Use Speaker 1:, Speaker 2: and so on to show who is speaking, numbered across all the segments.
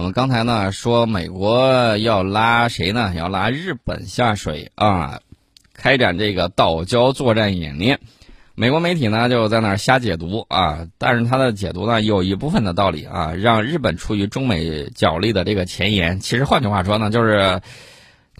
Speaker 1: 我们刚才呢说美国要拉谁呢？要拉日本下水啊，开展这个岛礁作战演练。美国媒体呢就在那儿瞎解读啊，但是他的解读呢有一部分的道理啊，让日本处于中美角力的这个前沿。其实换句话说呢，就是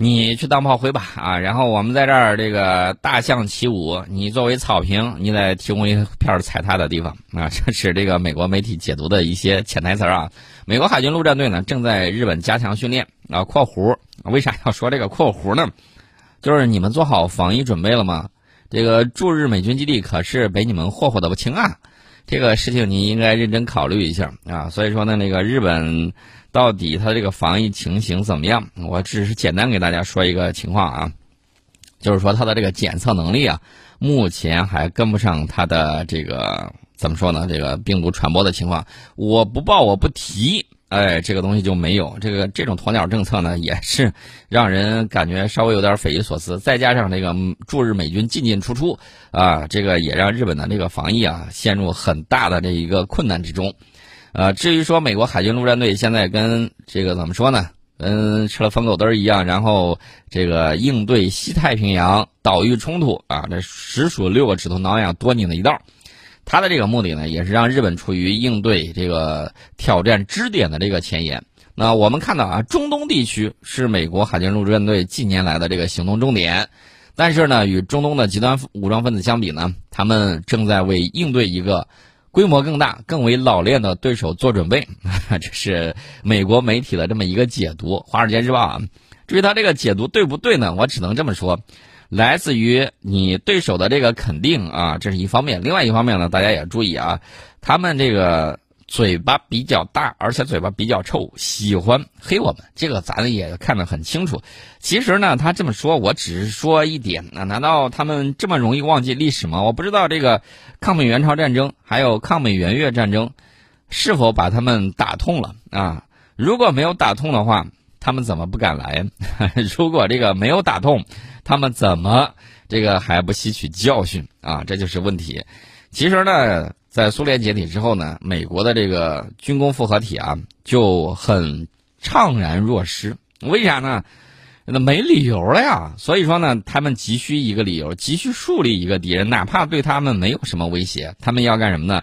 Speaker 1: 你去当炮灰吧啊，然后我们在这儿这个大象起舞，你作为草坪，你得提供一片踩踏的地方啊。这是这个美国媒体解读的一些潜台词啊。美国海军陆战队呢正在日本加强训练啊。括弧为啥要说这个括弧呢？就是你们做好防疫准备了吗？这个驻日美军基地可是被你们霍霍的不轻啊！这个事情你应该认真考虑一下啊。所以说呢，那个日本到底它这个防疫情形怎么样？我只是简单给大家说一个情况啊，就是说它的这个检测能力啊，目前还跟不上它的这个怎么说呢？这个病毒传播的情况，我不报我不提。哎，这个东西就没有这个这种鸵鸟政策呢，也是让人感觉稍微有点匪夷所思。再加上这个驻日美军进进出出啊，这个也让日本的这个防疫啊陷入很大的这一个困难之中。呃，至于说美国海军陆战队现在跟这个怎么说呢？跟吃了疯狗灯一样，然后这个应对西太平洋岛屿冲突啊，这实属六个指头挠痒多拧的一道。他的这个目的呢，也是让日本处于应对这个挑战支点的这个前沿。那我们看到啊，中东地区是美国海军陆战队近年来的这个行动重点，但是呢，与中东的极端武装分子相比呢，他们正在为应对一个规模更大、更为老练的对手做准备。这是美国媒体的这么一个解读，《华尔街日报》啊。至于他这个解读对不对呢？我只能这么说。来自于你对手的这个肯定啊，这是一方面。另外一方面呢，大家也注意啊，他们这个嘴巴比较大，而且嘴巴比较臭，喜欢黑我们。这个咱也看得很清楚。其实呢，他这么说，我只是说一点啊，难道他们这么容易忘记历史吗？我不知道这个抗美援朝战争还有抗美援越战争是否把他们打痛了啊？如果没有打痛的话，他们怎么不敢来？如果这个没有打痛，他们怎么这个还不吸取教训啊？这就是问题。其实呢，在苏联解体之后呢，美国的这个军工复合体啊就很怅然若失。为啥呢？那没理由了呀。所以说呢，他们急需一个理由，急需树立一个敌人，哪怕对他们没有什么威胁，他们要干什么呢？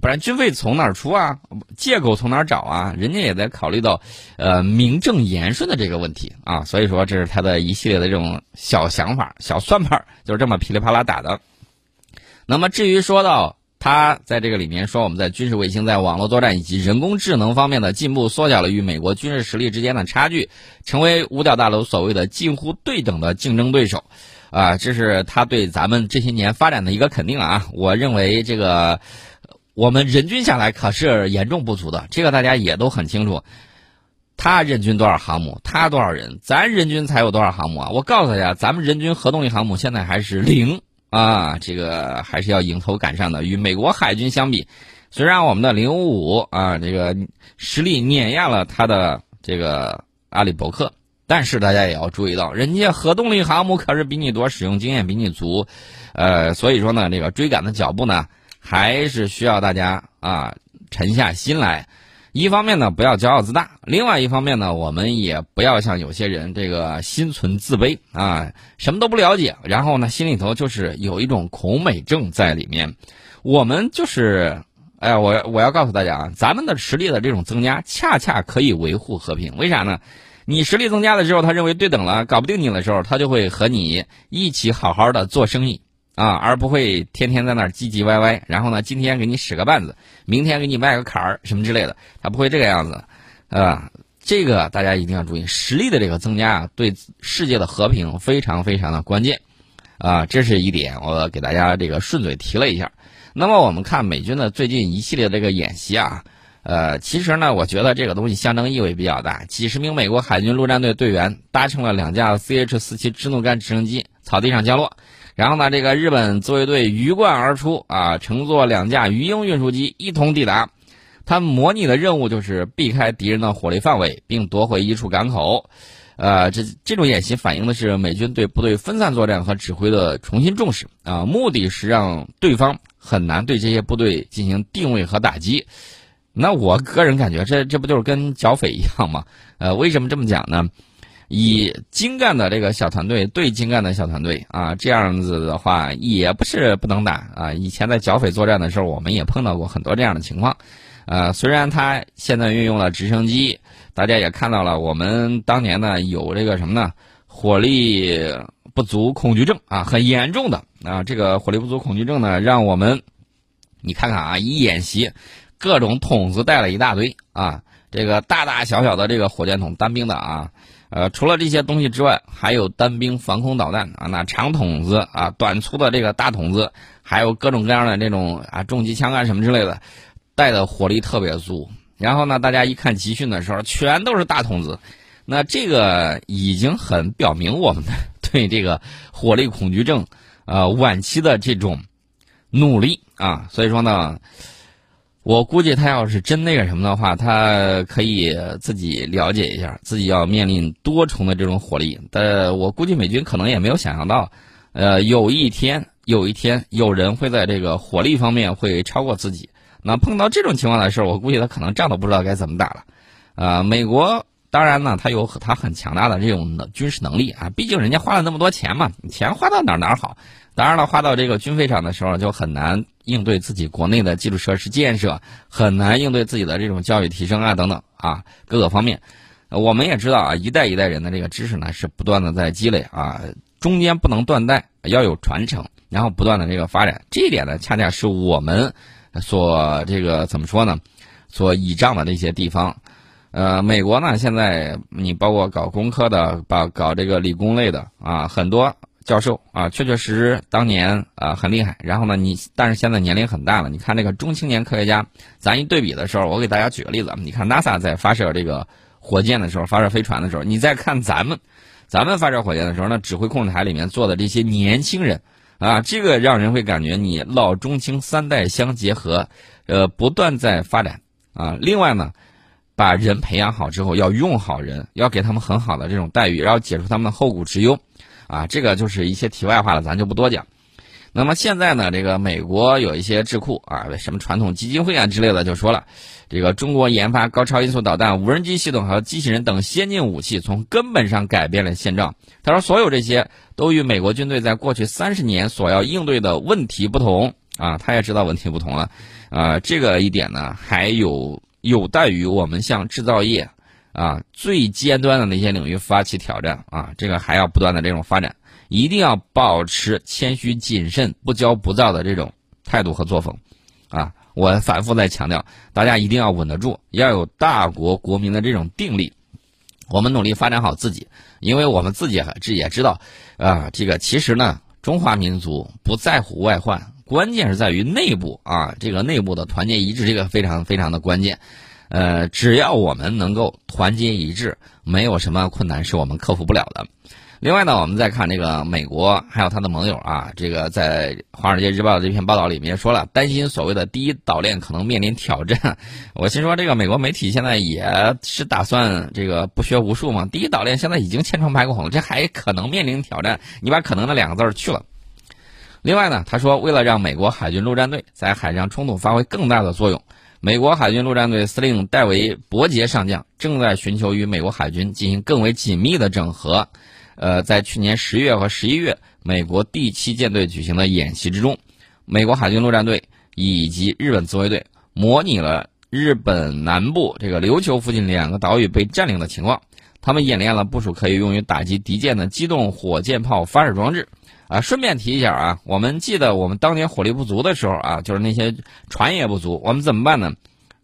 Speaker 1: 不然军费从哪儿出啊？借口从哪儿找啊？人家也在考虑到，呃，名正言顺的这个问题啊。所以说，这是他的一系列的这种小想法、小算盘，就是这么噼里啪啦打的。那么，至于说到他在这个里面说，我们在军事卫星、在网络作战以及人工智能方面的进步，缩小了与美国军事实力之间的差距，成为五角大楼所谓的近乎对等的竞争对手，啊，这是他对咱们这些年发展的一个肯定啊。我认为这个。我们人均下来可是严重不足的，这个大家也都很清楚。他人均多少航母？他多少人？咱人均才有多少航母啊？我告诉大家，咱们人均核动力航母现在还是零啊，这个还是要迎头赶上的。与美国海军相比，虽然我们的零五五啊，这个实力碾压了他的这个阿里伯克，但是大家也要注意到，人家核动力航母可是比你多，使用经验比你足，呃，所以说呢，这个追赶的脚步呢。还是需要大家啊沉下心来，一方面呢不要骄傲自大，另外一方面呢我们也不要像有些人这个心存自卑啊，什么都不了解，然后呢心里头就是有一种恐美症在里面。我们就是，哎，我我要告诉大家啊，咱们的实力的这种增加，恰恰可以维护和平。为啥呢？你实力增加的时候，他认为对等了，搞不定你的时候，他就会和你一起好好的做生意。啊，而不会天天在那儿唧唧歪歪，然后呢，今天给你使个绊子，明天给你迈个坎儿什么之类的，他不会这个样子，啊，这个大家一定要注意，实力的这个增加啊，对世界的和平非常非常的关键，啊，这是一点，我给大家这个顺嘴提了一下。那么我们看美军的最近一系列这个演习啊，呃，其实呢，我觉得这个东西象征意味比较大，几十名美国海军陆战队队员搭乘了两架 CH 四七支怒干直升机，草地上降落。然后呢，这个日本自卫队鱼贯而出啊，乘坐两架鱼鹰运输机一同抵达。他模拟的任务就是避开敌人的火力范围，并夺回一处港口。呃，这这种演习反映的是美军对部队分散作战和指挥的重新重视啊，目的是让对方很难对这些部队进行定位和打击。那我个人感觉，这这不就是跟剿匪一样吗？呃，为什么这么讲呢？以精干的这个小团队对精干的小团队啊，这样子的话也不是不能打啊。以前在剿匪作战的时候，我们也碰到过很多这样的情况。呃，虽然他现在运用了直升机，大家也看到了，我们当年呢有这个什么呢？火力不足恐惧症啊，很严重的啊。这个火力不足恐惧症呢，让我们你看看啊，一演习，各种筒子带了一大堆啊，这个大大小小的这个火箭筒单兵的啊。呃，除了这些东西之外，还有单兵防空导弹啊，那长筒子啊，短粗的这个大筒子，还有各种各样的这种啊重机枪啊什么之类的，带的火力特别足。然后呢，大家一看集训的时候，全都是大筒子，那这个已经很表明我们的 对这个火力恐惧症呃晚期的这种努力啊。所以说呢。我估计他要是真那个什么的话，他可以自己了解一下，自己要面临多重的这种火力。但我估计美军可能也没有想象到，呃，有一天，有一天有人会在这个火力方面会超过自己。那碰到这种情况的时候，我估计他可能仗都不知道该怎么打了。啊，美国当然呢，他有他很强大的这种军事能力啊，毕竟人家花了那么多钱嘛，钱花到哪儿哪儿好。当然了，花到这个军费上的时候就很难。应对自己国内的基础设施建设很难，应对自己的这种教育提升啊等等啊各个方面，我们也知道啊，一代一代人的这个知识呢是不断的在积累啊，中间不能断代，要有传承，然后不断的这个发展，这一点呢恰恰是我们所这个怎么说呢，所倚仗的那些地方，呃，美国呢现在你包括搞工科的，把搞这个理工类的啊很多。教授啊，确确实实当年啊很厉害。然后呢，你但是现在年龄很大了。你看那个中青年科学家，咱一对比的时候，我给大家举个例子。你看 NASA 在发射这个火箭的时候，发射飞船的时候，你再看咱们，咱们发射火箭的时候，那指挥控制台里面坐的这些年轻人啊，这个让人会感觉你老中青三代相结合，呃，不断在发展啊。另外呢，把人培养好之后，要用好人，要给他们很好的这种待遇，然后解除他们的后顾之忧。啊，这个就是一些题外话了，咱就不多讲。那么现在呢，这个美国有一些智库啊，什么传统基金会啊之类的，就说了，这个中国研发高超音速导弹、无人机系统和机器人等先进武器，从根本上改变了现状。他说，所有这些都与美国军队在过去三十年所要应对的问题不同啊。他也知道问题不同了，啊，这个一点呢，还有有待于我们向制造业。啊，最尖端的那些领域发起挑战啊，这个还要不断的这种发展，一定要保持谦虚谨慎、不骄不躁的这种态度和作风，啊，我反复在强调，大家一定要稳得住，要有大国国民的这种定力。我们努力发展好自己，因为我们自己这也知道，啊，这个其实呢，中华民族不在乎外患，关键是在于内部啊，这个内部的团结一致，这个非常非常的关键。呃，只要我们能够团结一致，没有什么困难是我们克服不了的。另外呢，我们再看这个美国还有他的盟友啊，这个在《华尔街日报》的这篇报道里面说了，担心所谓的第一岛链可能面临挑战。我心说，这个美国媒体现在也是打算这个不学无术嘛？第一岛链现在已经千疮百孔了，这还可能面临挑战？你把“可能”的两个字去了。另外呢，他说，为了让美国海军陆战队在海上冲突发挥更大的作用。美国海军陆战队司令戴维·伯杰上将正在寻求与美国海军进行更为紧密的整合。呃，在去年十月和十一月，美国第七舰队举行的演习之中，美国海军陆战队以及日本自卫队模拟了日本南部这个琉球附近两个岛屿被占领的情况。他们演练了部署可以用于打击敌舰的机动火箭炮发射装置。啊，顺便提一下啊，我们记得我们当年火力不足的时候啊，就是那些船也不足，我们怎么办呢？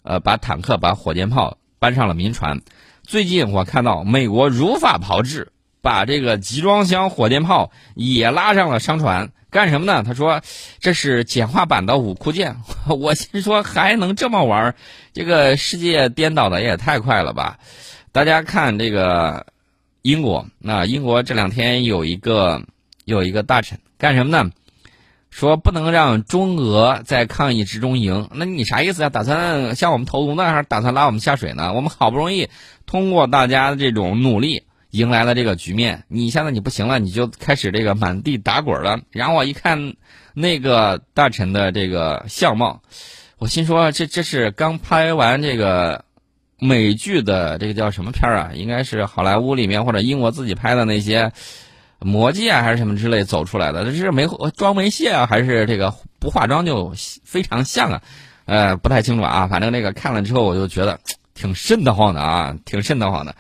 Speaker 1: 呃，把坦克、把火箭炮搬上了民船。最近我看到美国如法炮制，把这个集装箱火箭炮也拉上了商船，干什么呢？他说这是简化版的五库舰。我心说还能这么玩？这个世界颠倒的也太快了吧！大家看这个英国，那英国这两天有一个。有一个大臣干什么呢？说不能让中俄在抗议之中赢。那你啥意思啊？打算向我们投毒呢，还是打算拉我们下水呢？我们好不容易通过大家的这种努力迎来了这个局面，你现在你不行了，你就开始这个满地打滚了。然后我一看那个大臣的这个相貌，我心说这这是刚拍完这个美剧的这个叫什么片儿啊？应该是好莱坞里面或者英国自己拍的那些魔戒啊，还是什么之类走出来的？这是没妆没卸啊，还是这个不化妆就非常像啊？呃，不太清楚啊。反正那个看了之后，我就觉得挺瘆得慌的啊，挺瘆得慌的。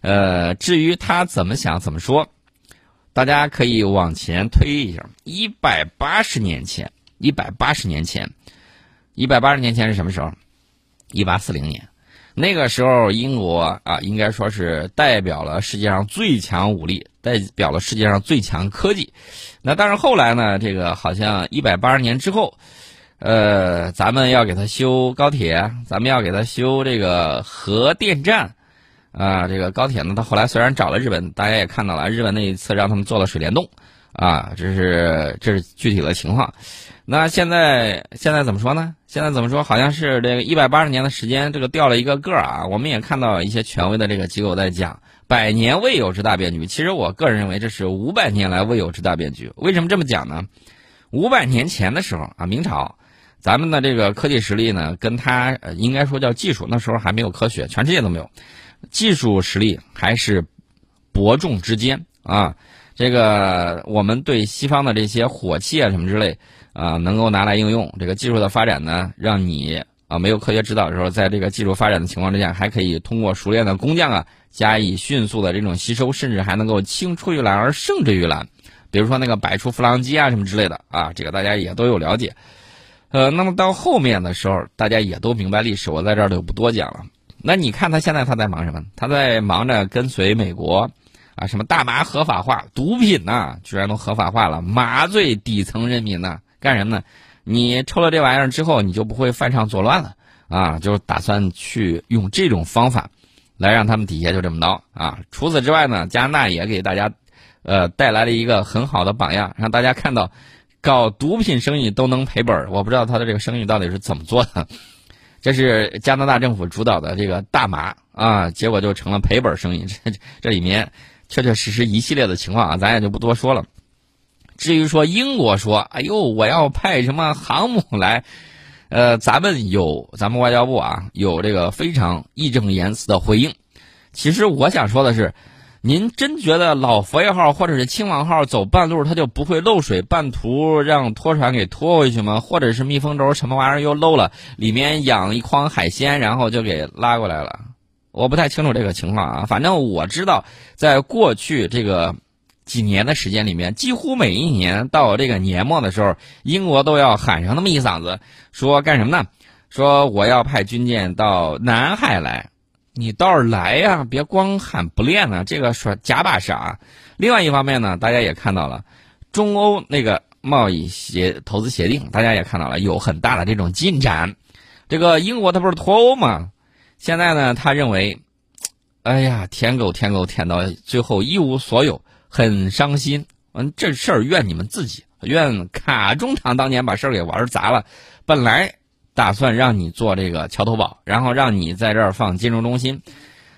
Speaker 1: 呃，至于他怎么想怎么说，大家可以往前推一下，一百八十年前，一百八十年前。一百八十年前是什么时候？一八四零年，那个时候英国啊，应该说是代表了世界上最强武力，代表了世界上最强科技。那但是后来呢，这个好像一百八十年之后，呃，咱们要给他修高铁，咱们要给他修这个核电站，啊，这个高铁呢，他后来虽然找了日本，大家也看到了，日本那一次让他们做了水帘洞，啊，这是这是具体的情况。那现在现在怎么说呢？现在怎么说？好像是这个一百八十年的时间，这个掉了一个个儿啊。我们也看到一些权威的这个机构在讲百年未有之大变局。其实我个人认为这是五百年来未有之大变局。为什么这么讲呢？五百年前的时候啊，明朝，咱们的这个科技实力呢，跟它应该说叫技术，那时候还没有科学，全世界都没有，技术实力还是伯仲之间啊。这个我们对西方的这些火器啊什么之类。啊，能够拿来应用这个技术的发展呢，让你啊没有科学指导的时候，在这个技术发展的情况之下，还可以通过熟练的工匠啊，加以迅速的这种吸收，甚至还能够青出于蓝而胜之于蓝。比如说那个百出弗朗机啊什么之类的啊，这个大家也都有了解。呃，那么到后面的时候，大家也都明白历史，我在这儿就不多讲了。那你看他现在他在忙什么？他在忙着跟随美国啊，什么大麻合法化，毒品呐居然都合法化了，麻醉底层人民呢？干什么呢？你抽了这玩意儿之后，你就不会犯上作乱了啊！就打算去用这种方法，来让他们底下就这么着啊！除此之外呢，加拿大也给大家，呃，带来了一个很好的榜样，让大家看到，搞毒品生意都能赔本儿。我不知道他的这个生意到底是怎么做的。这是加拿大政府主导的这个大麻啊，结果就成了赔本生意。这这里面确确实实一系列的情况啊，咱也就不多说了。至于说英国说，哎呦，我要派什么航母来，呃，咱们有咱们外交部啊，有这个非常义正言辞的回应。其实我想说的是，您真觉得老佛爷号或者是亲王号走半路它就不会漏水，半途让拖船给拖回去吗？或者是密封轴什么玩意儿又漏了，里面养一筐海鲜，然后就给拉过来了？我不太清楚这个情况啊，反正我知道，在过去这个。几年的时间里面，几乎每一年到这个年末的时候，英国都要喊上那么一嗓子，说干什么呢？说我要派军舰到南海来，你倒是来呀，别光喊不练呢，这个说假把式啊。另外一方面呢，大家也看到了，中欧那个贸易协投资协定，大家也看到了有很大的这种进展。这个英国它不是脱欧吗？现在呢，他认为，哎呀，舔狗舔狗舔到最后一无所有。很伤心，嗯，这事儿怨你们自己，怨卡中堂当年把事儿给玩砸了。本来打算让你做这个桥头堡，然后让你在这儿放金融中心，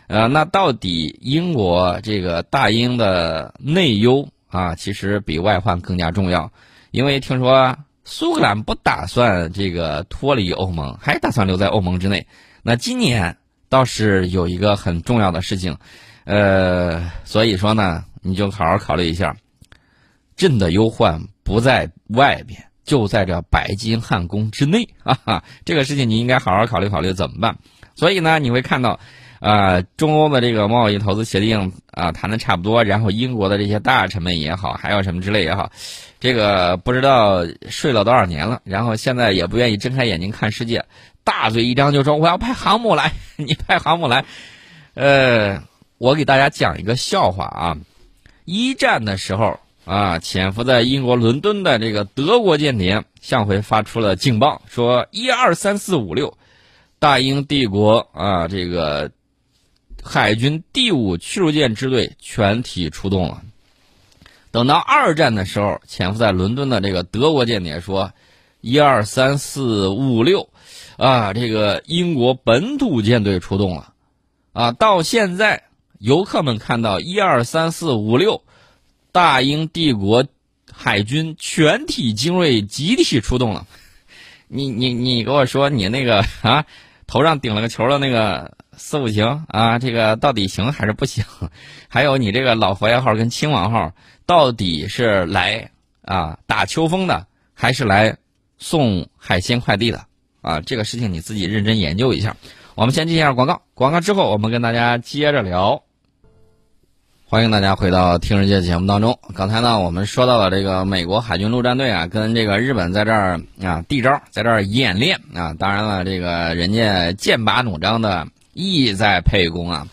Speaker 1: 呃，那到底英国这个大英的内忧啊，其实比外患更加重要。因为听说苏格兰不打算这个脱离欧盟，还打算留在欧盟之内。那今年倒是有一个很重要的事情，呃，所以说呢。你就好好考虑一下，朕的忧患不在外边，就在这白金汉宫之内啊！这个事情你应该好好考虑考虑怎么办。所以呢，你会看到，呃，中欧的这个贸易投资协定啊谈的差不多，然后英国的这些大臣们也好，还有什么之类也好，这个不知道睡了多少年了，然后现在也不愿意睁开眼睛看世界，大嘴一张就说我要派航母来，你派航母来，呃，我给大家讲一个笑话啊。一战的时候啊，潜伏在英国伦敦的这个德国间谍向回发出了警报，说一二三四五六，大英帝国啊，这个海军第五驱逐舰支队全体出动了。等到二战的时候，潜伏在伦敦的这个德国间谍说一二三四五六，啊，这个英国本土舰队出动了，啊，到现在。游客们看到一二三四五六，大英帝国海军全体精锐集体出动了，你你你给我说你那个啊，头上顶了个球的那个四五行啊，这个到底行还是不行？还有你这个老佛爷号跟亲王号到底是来啊打秋风的，还是来送海鲜快递的？啊，这个事情你自己认真研究一下。我们先进一下广告，广告之后我们跟大家接着聊。欢迎大家回到《听世界》节目当中。刚才呢，我们说到了这个美国海军陆战队啊，跟这个日本在这儿啊递招，在这儿演练啊。当然了，这个人家剑拔弩张的意在沛公啊。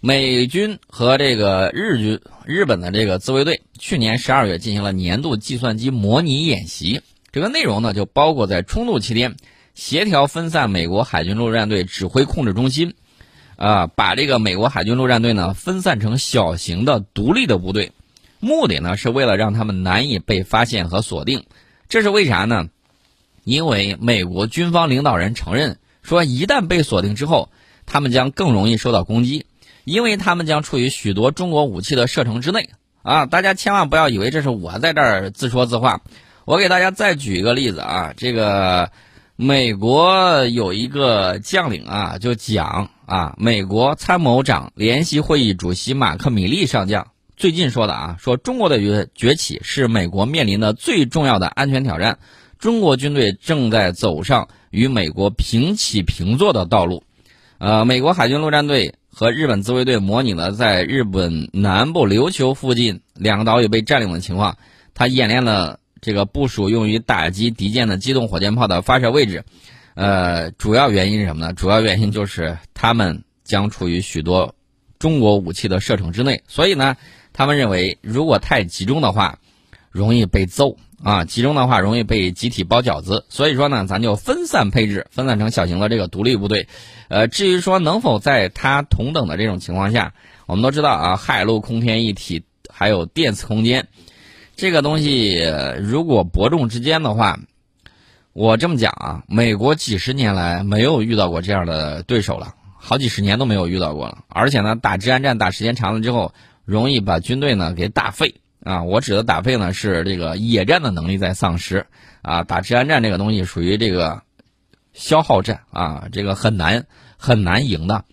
Speaker 1: 美军和这个日军、日本的这个自卫队去年十二月进行了年度计算机模拟演习，这个内容呢就包括在冲突期间协调分散美国海军陆战队指挥控制中心。啊，把这个美国海军陆战队呢分散成小型的独立的部队，目的呢是为了让他们难以被发现和锁定。这是为啥呢？因为美国军方领导人承认说，一旦被锁定之后，他们将更容易受到攻击，因为他们将处于许多中国武器的射程之内。啊，大家千万不要以为这是我在这儿自说自话。我给大家再举一个例子啊，这个美国有一个将领啊，就讲。啊，美国参谋长联席会议主席马克·米利上将最近说的啊，说中国的崛崛起是美国面临的最重要的安全挑战，中国军队正在走上与美国平起平坐的道路。呃，美国海军陆战队和日本自卫队模拟了在日本南部琉球附近两个岛屿被占领的情况，他演练了这个部署用于打击敌舰的机动火箭炮的发射位置。呃，主要原因是什么呢？主要原因就是他们将处于许多中国武器的射程之内，所以呢，他们认为如果太集中的话，容易被揍啊；集中的话，容易被集体包饺子。所以说呢，咱就分散配置，分散成小型的这个独立部队。呃，至于说能否在它同等的这种情况下，我们都知道啊，海陆空天一体，还有电磁空间这个东西，如果伯仲之间的话。我这么讲啊，美国几十年来没有遇到过这样的对手了，好几十年都没有遇到过了。而且呢，打治安战打时间长了之后，容易把军队呢给打废啊。我指的打废呢，是这个野战的能力在丧失啊。打治安战这个东西属于这个消耗战啊，这个很难很难赢的，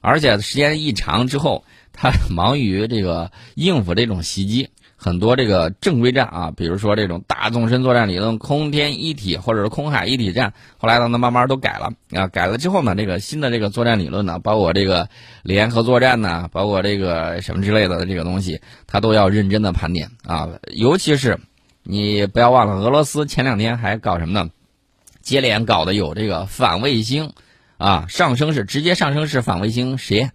Speaker 1: 而且时间一长之后，他忙于这个应付这种袭击。很多这个正规战啊，比如说这种大纵深作战理论、空天一体或者是空海一体战，后来呢，慢慢都改了啊。改了之后呢，这个新的这个作战理论呢，包括这个联合作战呢，包括这个什么之类的这个东西，它都要认真的盘点啊。尤其是你不要忘了，俄罗斯前两天还搞什么呢？接连搞的有这个反卫星啊，上升是直接上升是反卫星实验。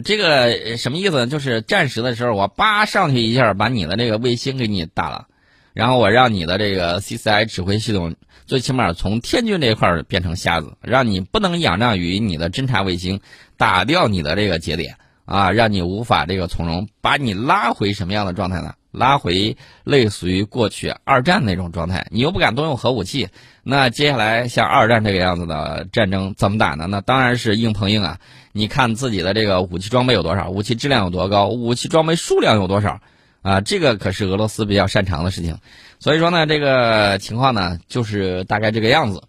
Speaker 1: 这个什么意思呢？就是战时的时候，我叭上去一下，把你的这个卫星给你打了，然后我让你的这个 CCI 指挥系统最起码从天军这一块变成瞎子，让你不能仰仗于你的侦察卫星打掉你的这个节点啊，让你无法这个从容，把你拉回什么样的状态呢？拉回类似于过去二战那种状态。你又不敢动用核武器，那接下来像二战这个样子的战争怎么打呢？那当然是硬碰硬啊。你看自己的这个武器装备有多少，武器质量有多高，武器装备数量有多少，啊，这个可是俄罗斯比较擅长的事情。所以说呢，这个情况呢就是大概这个样子。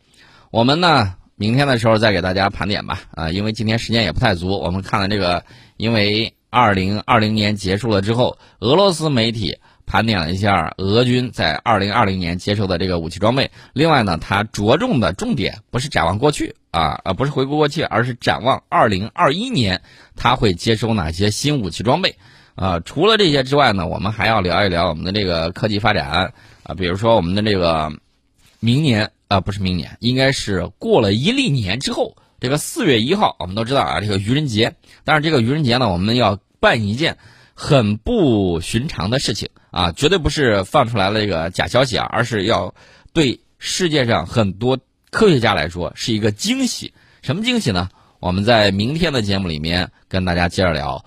Speaker 1: 我们呢明天的时候再给大家盘点吧，啊，因为今天时间也不太足。我们看了这个，因为二零二零年结束了之后，俄罗斯媒体。盘点了一下俄军在二零二零年接受的这个武器装备。另外呢，他着重的重点不是展望过去啊，而不是回顾过去，而是展望二零二一年，他会接收哪些新武器装备啊？除了这些之外呢，我们还要聊一聊我们的这个科技发展啊，比如说我们的这个明年啊，不是明年，应该是过了一历年之后，这个四月一号，我们都知道啊，这个愚人节。但是这个愚人节呢，我们要办一件很不寻常的事情。啊，绝对不是放出来了一个假消息啊，而是要对世界上很多科学家来说是一个惊喜。什么惊喜呢？我们在明天的节目里面跟大家接着聊。